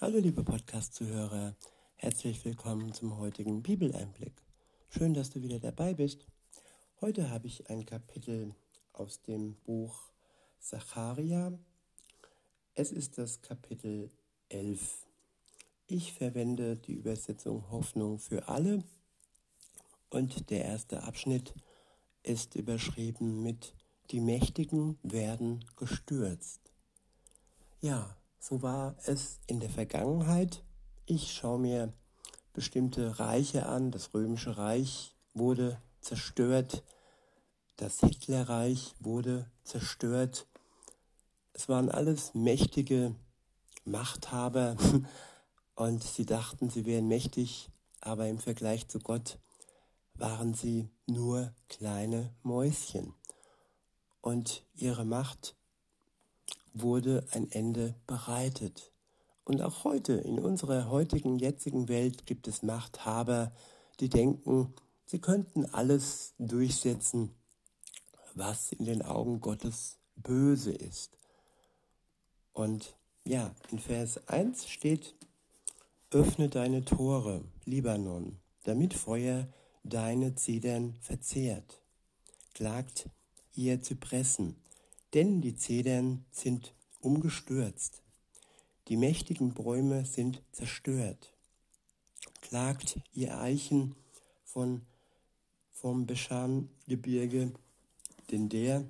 Hallo liebe Podcast-Zuhörer, herzlich willkommen zum heutigen Bibeleinblick. Schön, dass du wieder dabei bist. Heute habe ich ein Kapitel aus dem Buch Zacharia. Es ist das Kapitel 11. Ich verwende die Übersetzung Hoffnung für alle und der erste Abschnitt ist überschrieben mit Die Mächtigen werden gestürzt. Ja, so war es in der Vergangenheit. Ich schaue mir bestimmte Reiche an. Das römische Reich wurde zerstört. Das Hitlerreich wurde zerstört. Es waren alles mächtige Machthaber und sie dachten, sie wären mächtig, aber im Vergleich zu Gott waren sie nur kleine Mäuschen. Und ihre Macht wurde ein Ende bereitet. Und auch heute, in unserer heutigen, jetzigen Welt gibt es Machthaber, die denken, sie könnten alles durchsetzen, was in den Augen Gottes böse ist. Und ja, in Vers 1 steht, öffne deine Tore, Libanon, damit Feuer deine Zedern verzehrt. Klagt ihr Zypressen, denn die Zedern sind umgestürzt, die mächtigen Bäume sind zerstört. Klagt ihr Eichen von, vom Beschan-Gebirge, denn der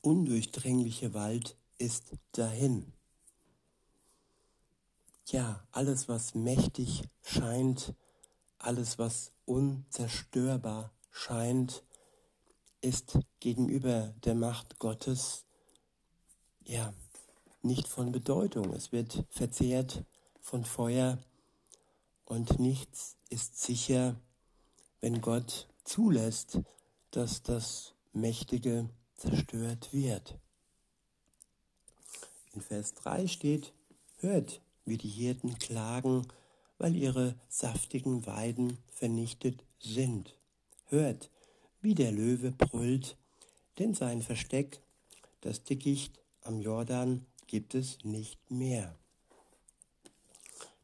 undurchdringliche Wald ist dahin. Ja, alles, was mächtig scheint, alles, was unzerstörbar scheint, ist gegenüber der Macht Gottes ja nicht von Bedeutung. Es wird verzehrt von Feuer und nichts ist sicher, wenn Gott zulässt, dass das Mächtige zerstört wird. In Vers 3 steht, hört, wie die Hirten klagen, weil ihre saftigen Weiden vernichtet sind. Hört, wie der Löwe brüllt, denn sein Versteck, das Dickicht am Jordan, gibt es nicht mehr.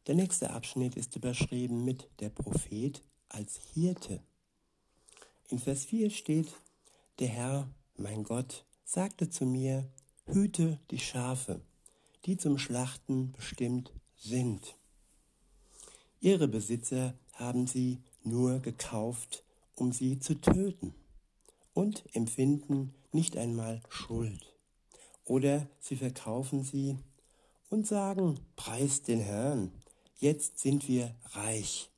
Der nächste Abschnitt ist überschrieben mit der Prophet als Hirte. In Vers 4 steht, der Herr, mein Gott, sagte zu mir, hüte die Schafe, die zum Schlachten bestimmt sind. Ihre Besitzer haben sie nur gekauft, um sie zu töten und empfinden nicht einmal Schuld. Oder sie verkaufen sie und sagen, preis den Herrn, jetzt sind wir reich.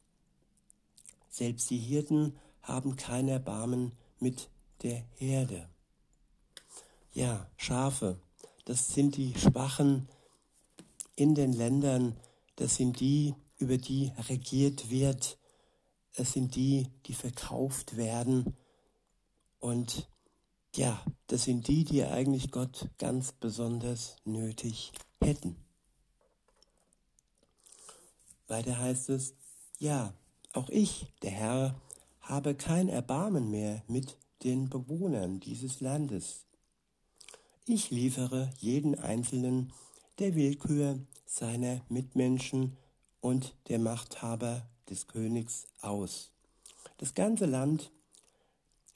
Selbst die Hirten haben kein Erbarmen mit der Herde. Ja, Schafe, das sind die Schwachen in den Ländern, das sind die, über die regiert wird, es sind die, die verkauft werden. Und ja, das sind die, die eigentlich Gott ganz besonders nötig hätten. Weiter heißt es, ja, auch ich, der Herr, habe kein Erbarmen mehr mit den Bewohnern dieses Landes. Ich liefere jeden Einzelnen der Willkür seiner Mitmenschen und der Machthaber des Königs aus. Das ganze Land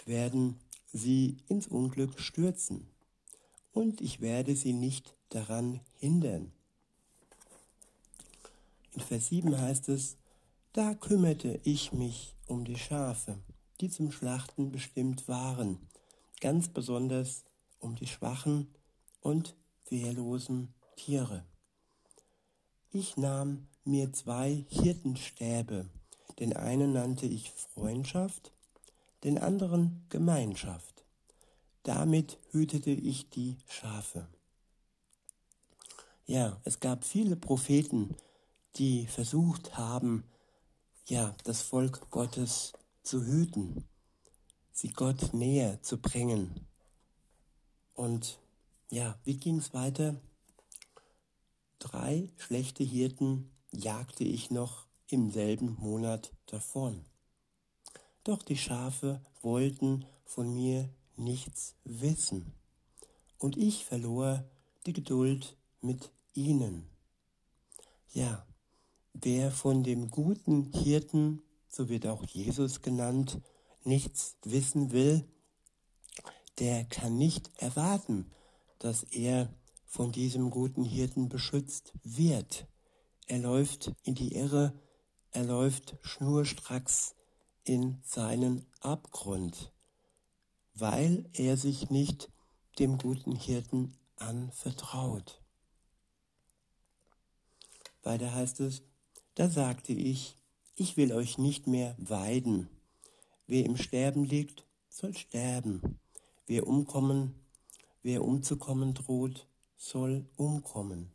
werden sie ins Unglück stürzen, und ich werde sie nicht daran hindern. In Vers 7 heißt es, da kümmerte ich mich um die Schafe, die zum Schlachten bestimmt waren, ganz besonders um die schwachen und wehrlosen Tiere. Ich nahm mir zwei Hirtenstäbe, den einen nannte ich Freundschaft, den anderen Gemeinschaft. Damit hütete ich die Schafe. Ja, es gab viele Propheten, die versucht haben, ja, das Volk Gottes zu hüten, sie Gott näher zu bringen. Und ja, wie ging's weiter? Drei schlechte Hirten jagte ich noch im selben Monat davon. Doch die Schafe wollten von mir nichts wissen, und ich verlor die Geduld mit ihnen. ja, wer von dem guten Hirten, so wird auch Jesus genannt, nichts wissen will, der kann nicht erwarten, dass er von diesem guten Hirten beschützt wird. Er läuft in die Irre, er läuft schnurstracks in seinen Abgrund, weil er sich nicht dem guten Hirten anvertraut. Weiter heißt es, da sagte ich, ich will euch nicht mehr weiden. Wer im Sterben liegt, soll sterben. Wer umkommen, wer umzukommen droht, soll umkommen.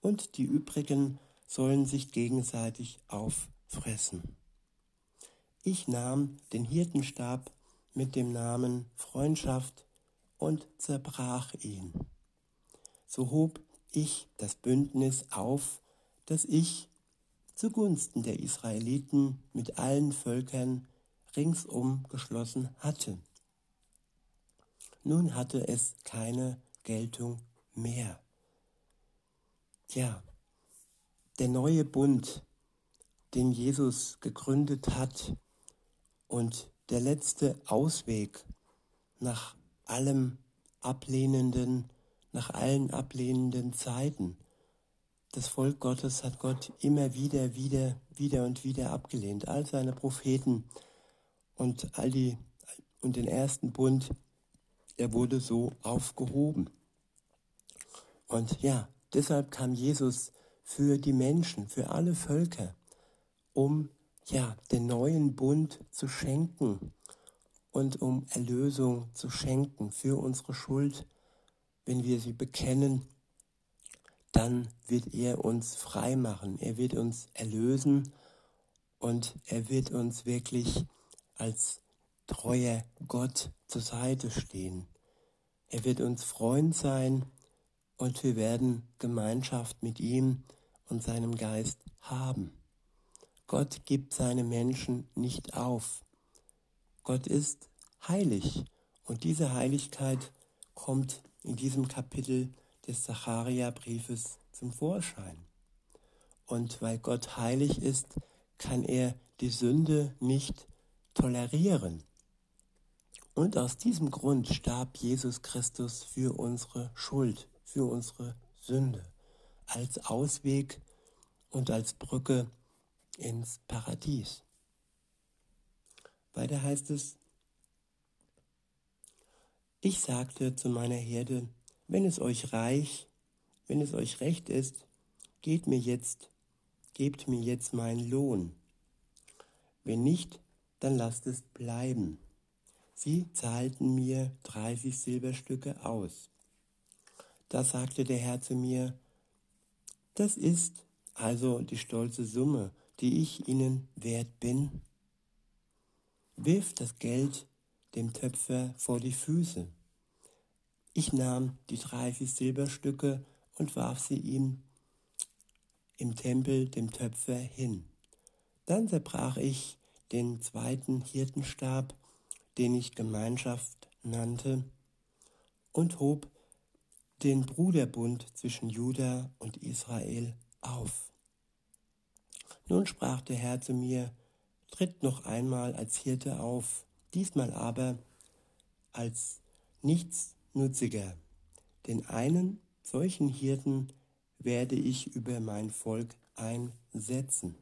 Und die übrigen sollen sich gegenseitig auffressen. Ich nahm den Hirtenstab mit dem Namen Freundschaft und zerbrach ihn. So hob ich das Bündnis auf, das ich zugunsten der Israeliten mit allen Völkern ringsum geschlossen hatte. Nun hatte es keine Geltung mehr. Tja, der neue Bund, den Jesus gegründet hat und der letzte Ausweg nach allem ablehnenden, nach allen ablehnenden Zeiten. Das Volk Gottes hat Gott immer wieder, wieder, wieder und wieder abgelehnt. All seine Propheten und all die und den ersten Bund, er wurde so aufgehoben. Und ja, deshalb kam Jesus für die Menschen, für alle Völker, um ja den neuen Bund zu schenken und um Erlösung zu schenken für unsere Schuld. Wenn wir sie bekennen, dann wird er uns frei machen, er wird uns erlösen und er wird uns wirklich als treuer Gott zur Seite stehen. Er wird uns Freund sein und wir werden Gemeinschaft mit ihm und seinem Geist haben. Gott gibt seine Menschen nicht auf. Gott ist heilig und diese Heiligkeit kommt in diesem Kapitel des Zacharia-Briefes zum Vorschein. Und weil Gott heilig ist, kann er die Sünde nicht tolerieren. Und aus diesem Grund starb Jesus Christus für unsere Schuld, für unsere Sünde, als Ausweg und als Brücke ins Paradies. Weiter heißt es, ich sagte zu meiner Herde, wenn es euch reich, wenn es euch recht ist, geht mir jetzt, gebt mir jetzt meinen Lohn. Wenn nicht, dann lasst es bleiben. Sie zahlten mir 30 Silberstücke aus. Da sagte der Herr zu mir, das ist also die stolze Summe, die ich ihnen wert bin. Wirf das Geld dem Töpfer vor die Füße. Ich nahm die 30 Silberstücke und warf sie ihm im Tempel dem Töpfer hin. Dann zerbrach ich den zweiten Hirtenstab, den ich Gemeinschaft nannte, und hob den Bruderbund zwischen Juda und Israel auf. Nun sprach der Herr zu mir, tritt noch einmal als Hirte auf, diesmal aber als nichtsnutziger, denn einen solchen Hirten werde ich über mein Volk einsetzen.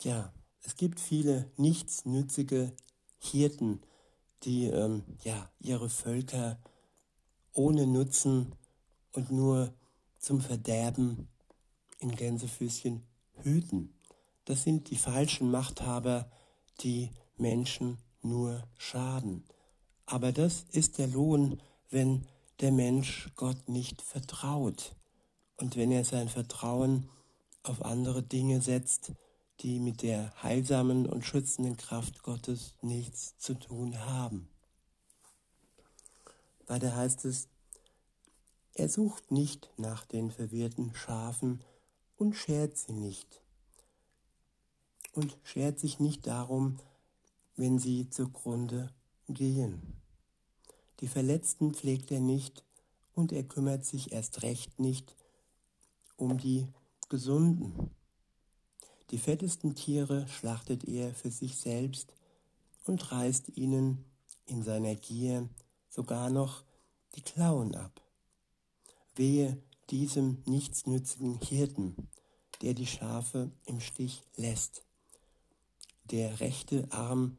Ja, es gibt viele nichtsnützige Hirten, die ähm, ja, ihre Völker ohne Nutzen und nur zum Verderben in Gänsefüßchen hüten. Das sind die falschen Machthaber, die Menschen nur schaden. Aber das ist der Lohn, wenn der Mensch Gott nicht vertraut und wenn er sein Vertrauen auf andere Dinge setzt, die mit der heilsamen und schützenden Kraft Gottes nichts zu tun haben. Weiter heißt es, er sucht nicht nach den verwirrten Schafen und schert sie nicht. Und schert sich nicht darum, wenn sie zugrunde gehen. Die Verletzten pflegt er nicht und er kümmert sich erst recht nicht um die gesunden. Die fettesten Tiere schlachtet er für sich selbst und reißt ihnen in seiner Gier sogar noch die Klauen ab. Wehe diesem nichtsnützigen Hirten, der die Schafe im Stich lässt. Der rechte Arm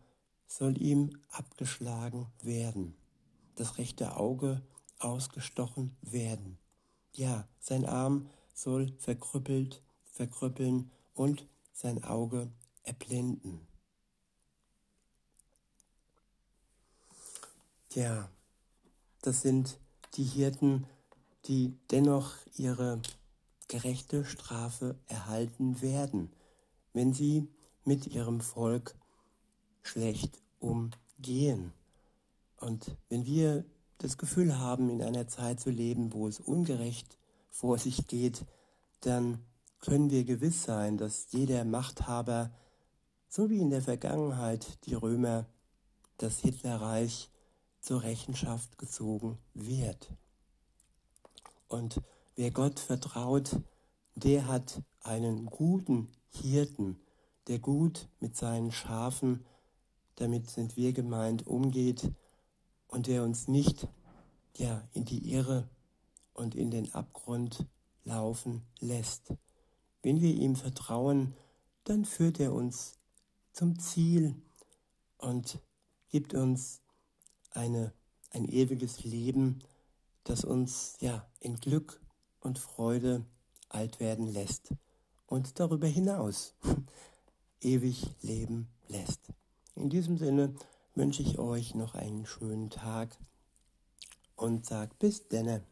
soll ihm abgeschlagen werden, das rechte Auge ausgestochen werden. Ja, sein Arm soll verkrüppelt, verkrüppeln und sein Auge erblenden. Ja, das sind die Hirten, die dennoch ihre gerechte Strafe erhalten werden, wenn sie mit ihrem Volk schlecht umgehen. Und wenn wir das Gefühl haben, in einer Zeit zu leben, wo es ungerecht vor sich geht, dann können wir gewiss sein, dass jeder Machthaber, so wie in der Vergangenheit die Römer, das Hitlerreich zur Rechenschaft gezogen wird. Und wer Gott vertraut, der hat einen guten Hirten, der gut mit seinen Schafen, damit sind wir gemeint, umgeht und der uns nicht ja, in die Irre und in den Abgrund laufen lässt. Wenn wir ihm vertrauen, dann führt er uns zum Ziel und gibt uns eine, ein ewiges Leben, das uns ja in Glück und Freude alt werden lässt und darüber hinaus ewig leben lässt. In diesem Sinne wünsche ich euch noch einen schönen Tag und sag bis denne.